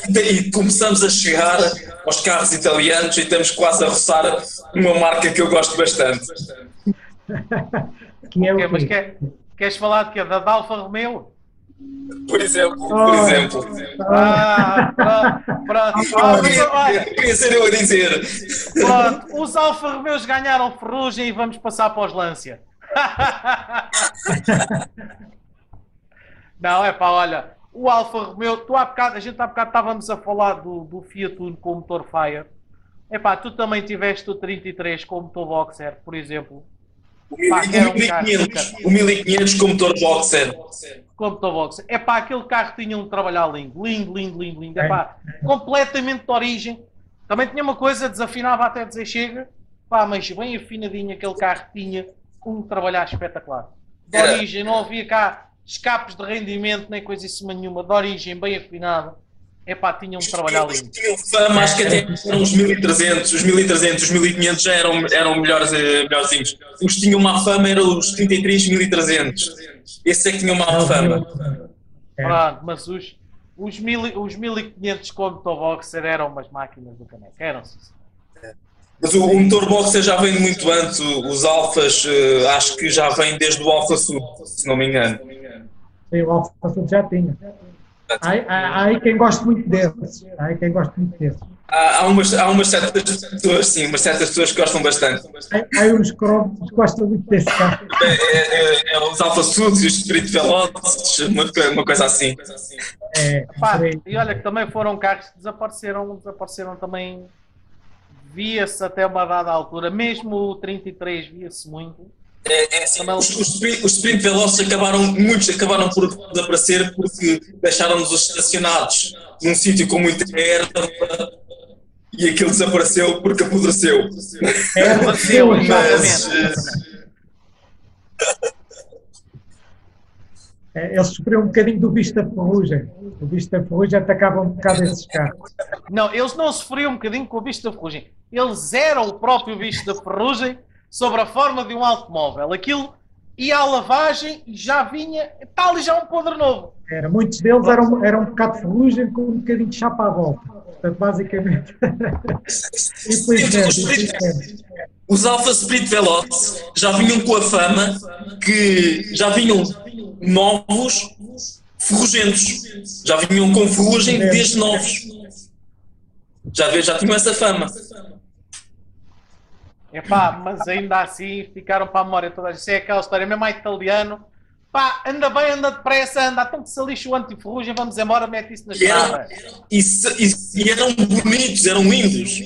E começamos a chegar aos carros italianos e estamos quase a roçar uma marca que eu gosto bastante. que é o mas quer, queres falar de quê? Da, da Alfa Romeo? Por exemplo, por exemplo. Ah, pronto, pronto. Eu a dizer. pronto. Os Alfa Romeos ganharam ferrugem e vamos passar para os Lancia. Não, é pá, olha, o Alfa Romeo, tu há bocado, a gente há bocado estávamos a falar do, do Fiat Uno com o motor Fire. É pá, tu também tiveste o 33 com o motor Boxer, por exemplo. Pá, que era um carro, 1500, o 1500 com motor boxer. com motor Boxer. É pá, aquele carro tinha um trabalhar lindo, lindo, lindo, lindo, lindo. É pá, completamente de origem. Também tinha uma coisa, desafinava até dizer chega. Pá, mas bem afinadinho aquele carro tinha um trabalhar espetacular. De origem, não havia cá escapes de rendimento nem coisa assim nenhuma. De origem, bem afinada. É pá, tinha um trabalhar lindo. Tinham fama, acho que até eram os 1300, os 1300, os 1500 já eram, eram melhores, eh, melhorzinhos. Os que tinham má fama eram os 33, 1300. Esse é que tinham má fama. É. Pronto, mas os, os, mil, os 1500 com o motor Boxer eram umas máquinas do caneco. Eram, sim. senhor. Mas o, o motor boxer já vem de muito antes. o- Os alfas, eh, acho que já vem desde o Alfa Sul, se não me engano. Sim, o Alfa Sul já tinha. Há, há, quem gosta muito desses. Há aí quem gosta muito desses. Há, há, umas, há umas certas pessoas, sim, umas certas pessoas que gostam bastante. Há, há uns cromos que gostam muito desse carro. É, é- é- é os Alfa Suds e os Spirit Veloces, uma, uma coisa assim. É, Pá, e olha que também foram carros que desapareceram, desapareceram também. Via-se até uma dada altura, mesmo o 33 via-se muito. É, é assim, Também- os, os, sprint, os sprint velozes acabaram, muitos acabaram por desaparecer porque deixaram-nos estacionados num sítio com muita erva e aquilo desapareceu porque apodreceu. É, Apareceu, mas, é, eles sofreram um bocadinho do bicho da ferrugem. O bicho da ferrugem atacava um bocado esses carros. Não, eles não sofriam um bocadinho com o bicho da ferrugem. Eles eram o próprio bicho da ferrugem sobre a forma de um automóvel. Aquilo ia à lavagem e já vinha, tal e já um podre novo. Era, muitos deles eram, eram um bocado de ferrugem com um bocadinho de chapa à volta. Portanto, basicamente. infelizmente. Os Alfa Spirit Veloz já vinham com a fama que já vinham novos ferrugentos. Já vinham com ferrugem desde novos. Já, já tinham essa fama. Epá, mas ainda assim ficaram para a memória toda. Isso é aquela história, mesmo a italiano. Pá, anda bem, anda depressa, anda, então que se lixe o anti-ferrugem, vamos embora, mete isso na estrada. e, e- e eram bonitos, eram lindos.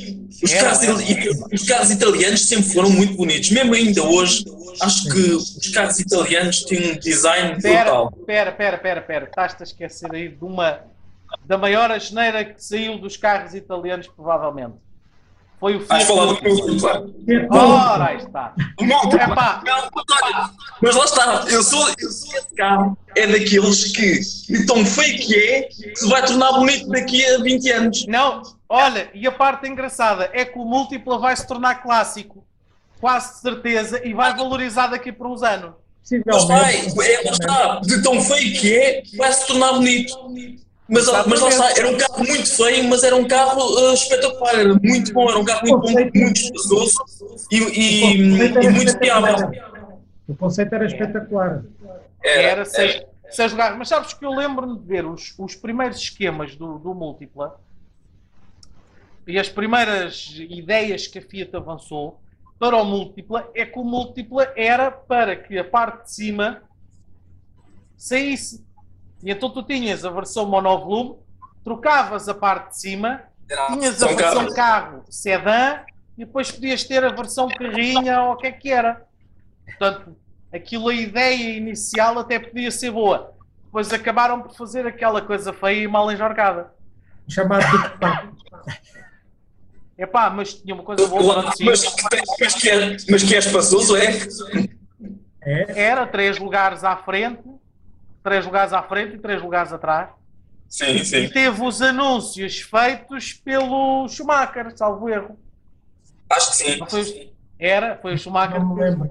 Os Eram, carros, itali- os carros italianos sempre foram muito bonitos. Mesmo ainda hoje, acho que os carros italianos têm um design Pera, brutal. pera, pera, pera, pera. Estás-te a esquecer aí de uma da maior asneira que saiu dos carros italianos, provavelmente. Foi o Vais Fiat falar do Uno. Múltipla. Ora, aí está. Múltipla. Epá, Não, mas olha, Mas lá está, eu sou, eu sou esse carro. É daqueles que, de tão feio que é, que se vai tornar bonito daqui a 20 anos. não, olha, e a parte engraçada é que o múltipla vai se tornar clássico. Quase de certeza, e vai valorizar daqui por uns anos. Mas vai, é, lá está, de tão feio que é, vai se tornar bonito. Mas, mas lá está, era um carro muito feio, mas era um carro uh, espetacular, era muito bom, era um carro muito bom, muito espaçoso e, e, e muito fiável. O conceito era espetacular. Era seis, seis lugares. Mas sabes que eu lembro-me de ver os, os primeiros esquemas do, do múltipla e as primeiras ideias que a Fiat avançou para o múltipla é que o múltipla era para que a parte de cima saísse. E então tu tinhas a versão monovolume, trocavas a parte de cima, tinhas a São versão carros. carro sedã e depois podias ter a versão carrinha ou o que é que era. Portanto, aquilo, a ideia inicial até podia ser boa. Depois acabaram por fazer aquela coisa feia e mal enjorgada. Chamado de pá. Epá, mas tinha uma coisa boa. Mas, mas, que é, mas que é espaçoso, é? É, Era três lugares à frente, três lugares à frente e três lugares atrás. Sim, E sim. teve os anúncios feitos pelo Schumacher, salvo erro. Acho que sim. Não foi, era, foi o Schumacher. não me lembro.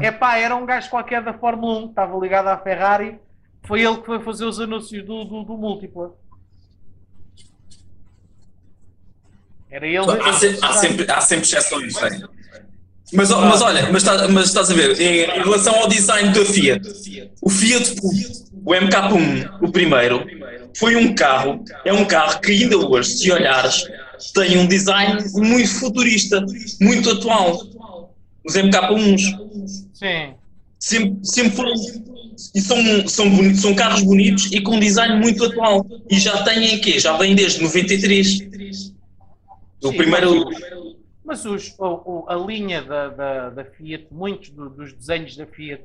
é é pá. Era um gajo qualquer da Fórmula 1 que estava ligado à Ferrari. Foi ele que foi fazer os anúncios do, do, do múltipla. Era ele. Há, se- há sempre, há sempre exceções. sim. Mas, mas olha, mas, tá- mas estás a ver, em, em relação ao design da Fiat, o Fiat Punto o MK1, o primeiro, foi um carro, é um carro que ainda hoje, se olhares, tem um design muito futurista, muito atual. Os MK1s. Sim. Sempre, sempre foram. E são, são, bonitos, são carros bonitos e com design muito atual. E já têm em quê? Já vem desde 93. O Sim, primeiro. Mas os, o, o- a linha da, da, da Fiat, muitos do- dos desenhos da Fiat,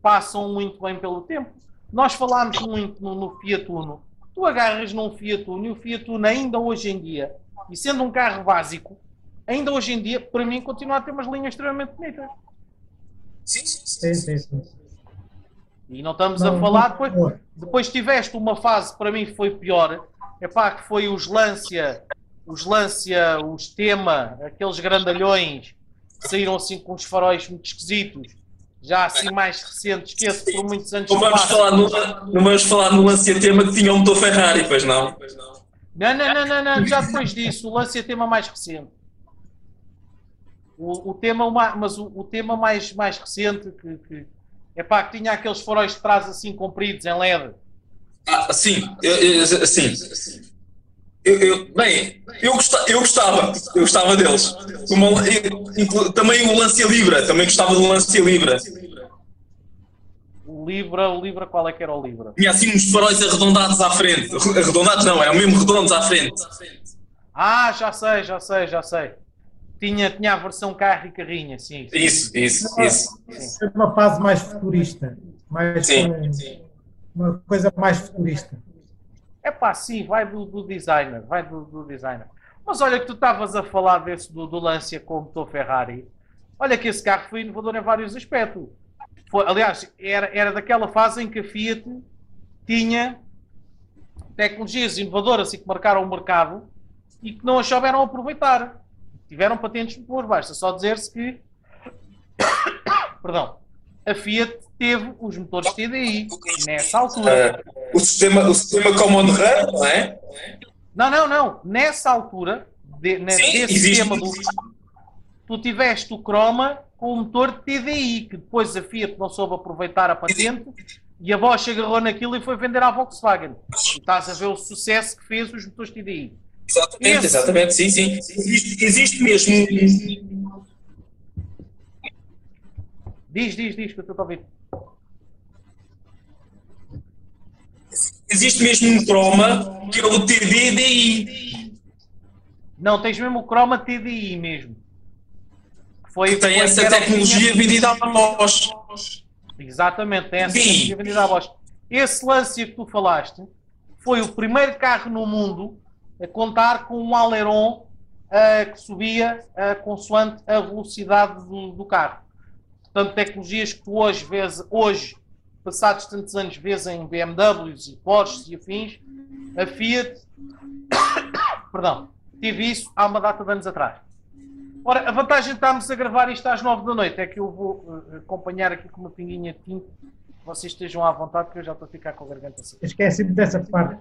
passam muito bem pelo tempo. Nós falámos muito no, no Fiat Uno. Tu agarras num Fiat Uno e o Fiat Uno ainda hoje em dia, e sendo um carro básico, ainda hoje em dia, para mim, continua a ter umas linhas extremamente bonitas. Sim, sim, sim. Sim. E não estamos Não, a falar depois. Depois tiveste uma fase, para mim foi pior, epá, que foi os Lancia, os Lancia, os Tema, aqueles grandalhões que saíram assim com os faróis muito esquisitos, já assim mais recentes, que esse por muitos anos Não vamos, falar no, não vamos falar no Lancia tema que tinha um motor Ferrari, pois não? Não, não, não, não, não, já depois disso, o Lancia Tema mais recente. O, tema, mas o, tema mais, mais recente, que, que, epá, que tinha aqueles faróis de trás assim compridos em LED. Ah, sim, sim. Eu, eu- bem, eu gostava, eu gostava, eu gostava deles. Uma- eu- também o Lancia Libra, também gostava do Lancia Libra. Libra, o Libra, qual é que era o Libra? Tinha assim uns faróis arredondados à frente. Arredondados não, eram mesmo redondos à frente. Ah, já sei, já sei, já sei. Tinha, tinha a versão carro e carrinha, sim. sim. Isso, isso, isso. É uma fase mais futurista. Mais Sim, sim. Uma coisa mais futurista. É pá, sim, vai do, do designer, vai do, do designer. Mas olha que tu estavas a falar desse do, do Lancia com o motor Ferrari. Olha que esse carro foi inovador em vários aspectos. Foi, aliás, era, era daquela fase em que a Fiat tinha tecnologias inovadoras e que marcaram o mercado e que não as souberam aproveitar. Tiveram patentes muito boas. Basta só dizer-se que perdão, a Fiat teve os motores TDI nessa altura. Ah, o, sistema, o sistema Common Run, não é? Não, não, não. Nessa altura, de, ne- Sim, desse sistema do. Tu tiveste o Chroma com o motor TDI, que depois a Fiat não soube aproveitar a patente e a Bosch agarrou naquilo e foi vender à Volkswagen. Estás a ver o sucesso que fez os motores TDI. Exatamente, Esse- exatamente, sim, sim. Existe, existe mesmo. Diz, diz, diz, que eu estou a ouvir. Existe mesmo um croma que é o TDDI. Não, tens mesmo o Chroma TDI mesmo. Foi, Que tem foi- essa tecnologia tinha- vendida à Bosch. Exatamente, tem essa Sim. tecnologia vendida à Bosch. Esse Lancia que tu falaste foi o primeiro carro no mundo a contar com um aileron ah, que subia ah, consoante a velocidade do, do carro. Portanto, tecnologias que tu hoje vês, hoje, passados tantos anos, vês em BMWs e Porsches e afins, a Fiat, perdão, tive isso há uma data de anos atrás. Ora, a vantagem de estarmos a gravar isto às 9 da noite é que eu vou eh, acompanhar aqui com uma pinguinha de tinta. Vocês estejam à vontade, porque eu já estou a ficar com a garganta assim. Esqueci-me dessa parte.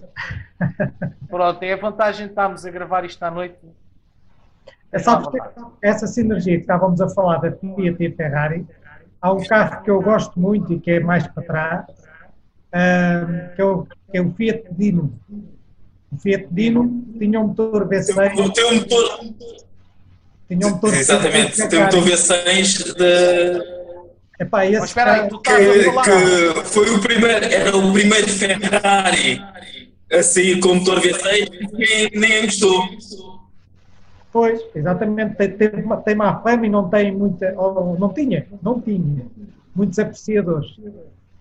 Pronto, é a vantagem de estarmos a gravar isto à noite. É só porque essa sinergia que estávamos a falar da Fiat e Ferrari, há um carro que eu gosto muito e que é mais para trás, que, é o, que é o Fiat Dino. O Fiat Dino tinha um motor O V6, teu motor. tinha um motor Exatamente, V6 o teu motor V6 de. Epá, esse Mas espera aí, carro- tu estás a que, falar. que foi o primeiro, era o primeiro Ferrari a sair com motor V6 e ninguém gostou. Pois, exatamente, tem, tem, tem má fama e não tem muita, ou não tinha, não tinha muitos apreciadores.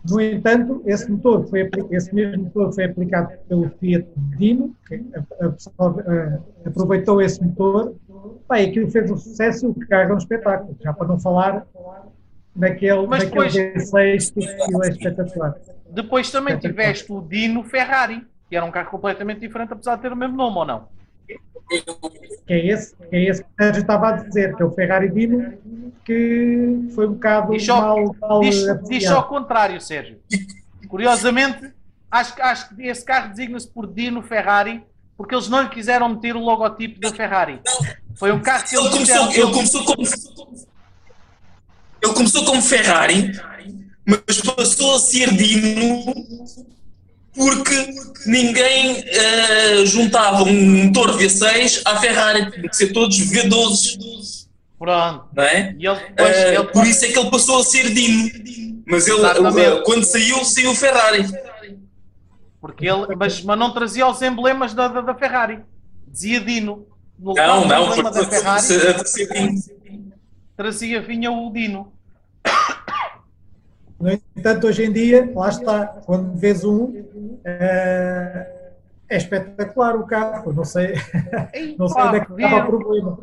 No entanto, esse motor foi, esse mesmo motor foi aplicado pelo Fiat Dino, que a- eh, aproveitou esse motor, pá, e aquilo fez um sucesso e o carro é um espetáculo, já para não falar daquele, Mas daquele depois- V6 que é espetacular. Depois também tiveste o Dino Ferrari, que era um carro completamente diferente, apesar de ter o mesmo nome ou não. Que é esse, que é esse que eu estava a dizer, que é o Ferrari Dino, que foi um bocado Diz só- mal, mal Diz, diz só o contrário, Sérgio. Curiosamente, acho, que- acho que esse carro designa-se por Dino Ferrari porque eles não lhe quiseram meter o logotipo da Ferrari. Foi um carro que Ele começou, disseram. ele começou como. Ele começou como Ferrari, mas passou a ser Dino porque ninguém uh, juntava um motor V6 à Ferrari, tinha que ser todos V12. Pronto. Não é? E ele depois, Uh, ele por isso é que ele passou a ser Dino. Mas ele, uh, quando saiu, saiu Ferrari. Porque ele, mas, mas não trazia os emblemas da, da, da Ferrari. Dizia Dino. No Não, não, porque da Ferrari a ser Dino. trazia, vinha o Dino. No entanto, hoje em dia, lá está, quando vês um, eh, é espetacular o carro. Não sei, Ei, não sei onde é que estava o problema.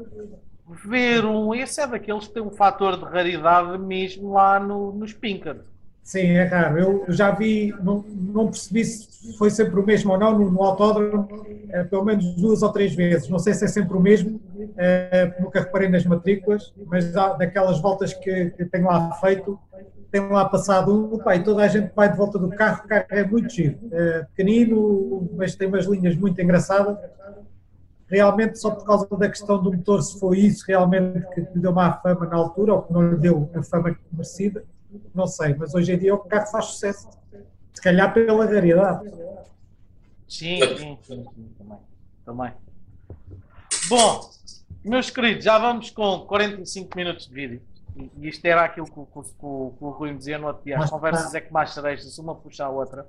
ver um, esse é daqueles que tem um fator de raridade mesmo lá no, nos Pinkard. Sim, é raro. Eu já vi, não, não percebi se foi sempre o mesmo ou não no, no autódromo, eh, pelo menos duas ou três vezes. Não sei se é sempre o mesmo, eh, nunca reparei nas matrículas, mas daquelas voltas que, que tenho lá feito, tenho lá passado pá, e toda a gente vai de volta do carro, o carro é muito giro. Eh, pequenino, mas tem umas linhas muito engraçadas. Realmente, só por causa da questão do motor, se foi isso realmente que lhe deu má fama na altura, ou que não lhe deu a fama merecida, não sei, mas hoje em dia o carro faz sucesso. Se calhar pela raridade. Sim, sim, sim, sim, também. também. Bom, meus queridos, já vamos com 45 minutos de vídeo. E e isto era aquilo que, o- que, o- que o- que o Rui me dizia no outro dia. As conversas é que mais cerejas, uma puxa a outra.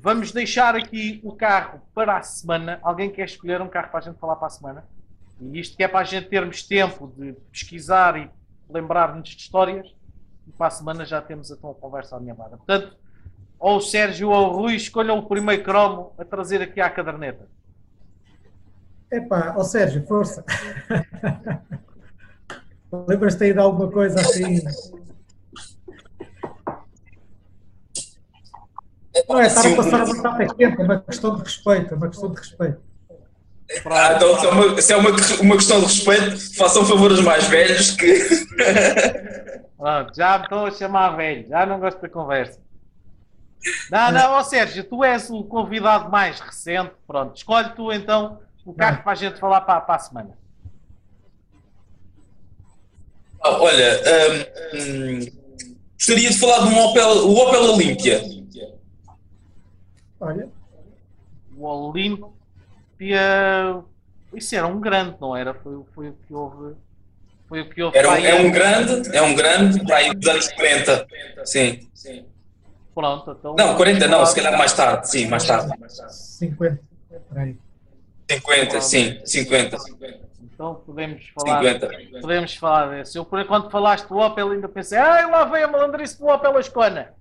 Vamos deixar aqui o carro para a semana. Alguém quer escolher um carro para a gente falar para a semana? E isto que é para a gente termos tempo de pesquisar e lembrar-nos de histórias. E para a semana já temos então a conversa alinhavada. Portanto, ou o Sérgio ou o Rui escolham o primeiro cromo a trazer aqui à caderneta. Epá, ó Sérgio, força. Lembras-te aí de alguma coisa assim? Não é estar a passar uma batata quente, é uma questão de respeito, é uma questão de respeito. Ah, então, se é, uma, se é uma, uma questão de respeito, façam favor aos mais velhos que. Pronto, já me estou a chamar velho, já não gosto da conversa. Não, não, ó Sérgio, tu és o convidado mais recente, pronto, escolhe tu então o carro para a gente falar para, para a semana. Ah, olha, hum, hum, gostaria de falar de um Opel, o Opel Olympia. Olha, O Olímpia, isso era um grande, não era? Foi, foi o que houve. Foi o que houve. Era um, é um grande, é um grande, para aí dos anos 40. Sim. Pronto, então. Não, 40 não, se calhar mais tarde, sim, mais tarde. 50. por aí. 50, sim, 50. Então podemos falar. 50. Podemos falar desse. Eu, por enquanto falaste do Opel, ainda pensei, ai lá vem a malandrice do Opel Ascona.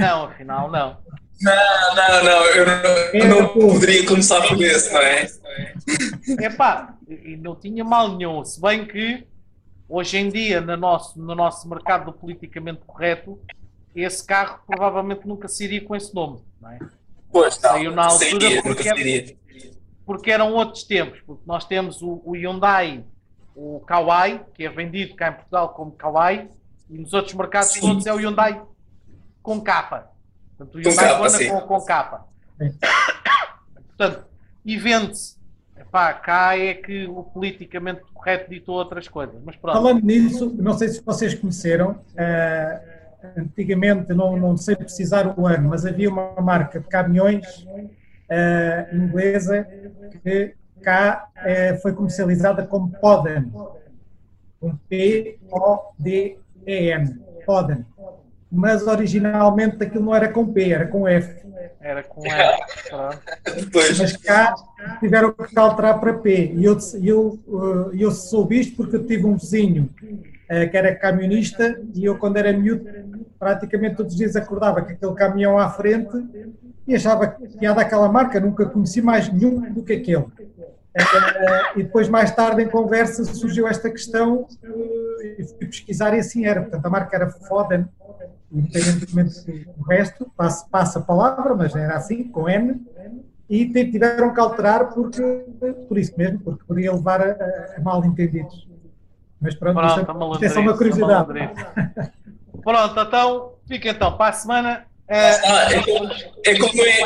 Não, afinal, não. Não, não, não, eu não, eu não poderia começar por esse, não é? Epá, não tinha mal nenhum. Se bem que hoje em dia, no nosso, no nosso mercado do politicamente correto, esse carro provavelmente nunca sairia com esse nome, não é? Pois, não, Saiu na altura seria, nunca porque- é- seria. Porque eram outros tempos. Porque nós temos o, o Hyundai, o Kauai, que é vendido cá em Portugal como Kauai, e nos outros mercados Sim. todos é o Hyundai com capa. Portanto, o Com Hyundai capa, Kona sim. com, com capa. Portanto, e vende-se. Epá, cá é que o politicamente correto ditou outras coisas. Mas pronto. Falando nisso, não sei se vocês conheceram, eh, antigamente, não, não sei precisar o ano, mas havia uma marca de caminhões eh, inglesa que cá eh, foi comercializada como Poden, com P-O-D-E-N, Poden. Mas originalmente aquilo não era com P, era com F. Era com. Pronto. Depois, Mas cá tiveram que alterar para P. E eu, eu, eh, eu soube isto porque eu tive um vizinho que era camionista e eu, quando era miúdo, praticamente todos os dias acordava com aquele caminhão à frente e achava que ia daquela marca, nunca conheci mais nenhum do que aquele. Eh, e depois, mais tarde, em conversa, surgiu esta questão eh, e fui pesquisar e assim era. Portanto, a marca era Foden, independentemente do resto, passa, passa a palavra, mas era assim, com N, e tiveram que alterar porque, por isso mesmo, porque poderia levar a, a- mal entendidos. Mas pronto, Pronto, isto, é- isto é só uma a curiosidade. Pronto, então, fica então para a semana. Eh, ah, é, como, é, como é,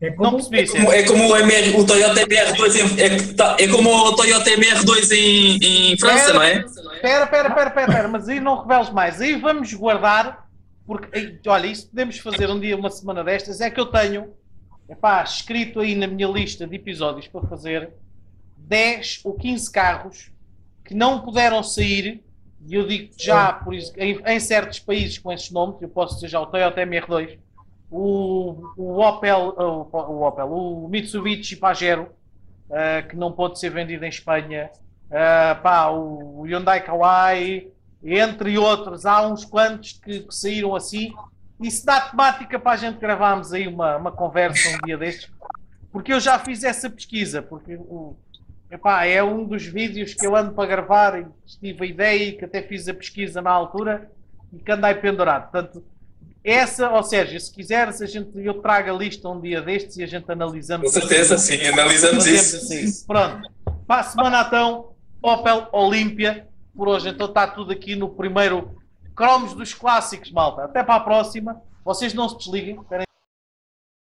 É não como, percebi, como, é como o, MR, o Toyota MR2 em, é, tá- é como o Toyota MR2 em, em França, não é? Espera, espera, espera, espera, espera, mas aí não reveles mais. Aí vamos guardar, porque, olha, isso podemos fazer um dia, uma semana destas. É que eu tenho, epá, escrito aí na minha lista de episódios para fazer 10 ou 15 carros que não puderam sair, e eu digo já, por isso, em, em certos países com esses nomes, eu posso dizer já o Toyota MR2, o, o Opel, o, o Opel, o Mitsubishi Pajero, uh, que não pode ser vendido em Espanha, uh, pá, o Hyundai Kauai, entre outros, há uns quantos que, que, saíram assim. Isso dá temática para a gente gravarmos aí uma, uma conversa um dia destes, porque eu já fiz essa pesquisa, porque o, epá, é um dos vídeos que eu ando para gravar e tive a ideia e que até fiz a pesquisa na altura e que andei pendurado. Portanto, essa, ou seja, se quiseres, a gente, eu trago a lista um dia destes e a gente analisamos. Com certeza, assim, sim, analisamos isso. Assim. Pronto, para a semana então, Opel Olímpia. Por hoje, então está tudo aqui no primeiro Cromos dos Clássicos, malta. Até para a próxima. Vocês não se desliguem.